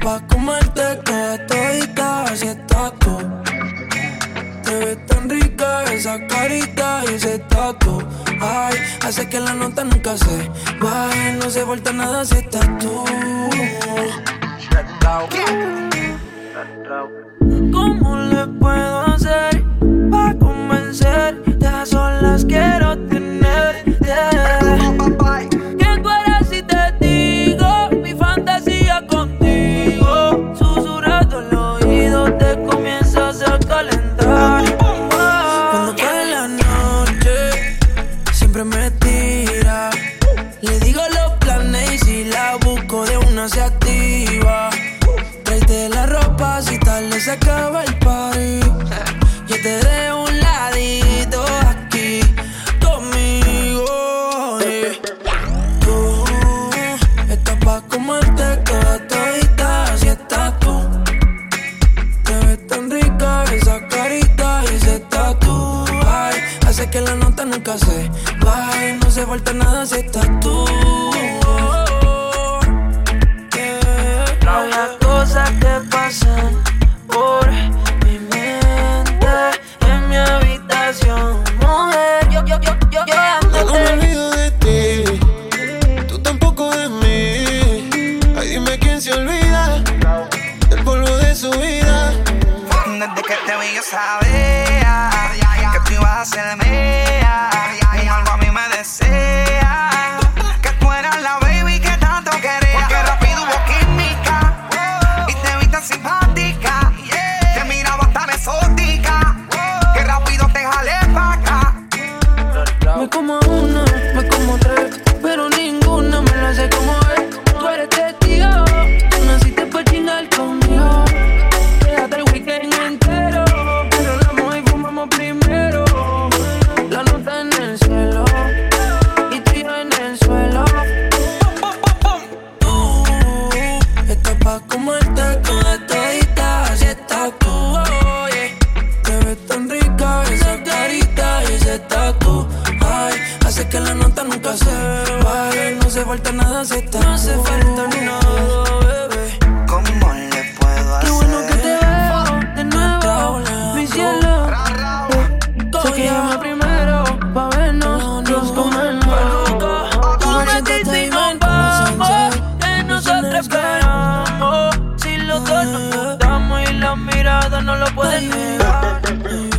Pa' comerte toda todita, así estás tú. Te ves tan rica esa carita y ese tatu. Ay, hace que la nota nunca se baje, no se vuelta nada si estás tú. Una se activa. Tráete la ropa si tal se acaba el party. Yo te dejo un ladito que te vi yo sabía que tú ibas a ser mía. Y algo a mí me desea que tú eras la baby que tanto quería. Porque rápido hubo química y te vi tan simpática. Te miraba tan exótica que rápido te jalé pa' acá. encanta nunca se va. No hace falta nada si está. No hace falta ni nada, bebé. ¿Cómo le puedo hacer? Qué bueno que te veo de nuevo, mi cielo. Sé que llama primero pa' vernos, nos comernos. Tú me sentaste y me de nosotros quedamos. Si los dos nos gustamos y la mirada no lo pueden negar.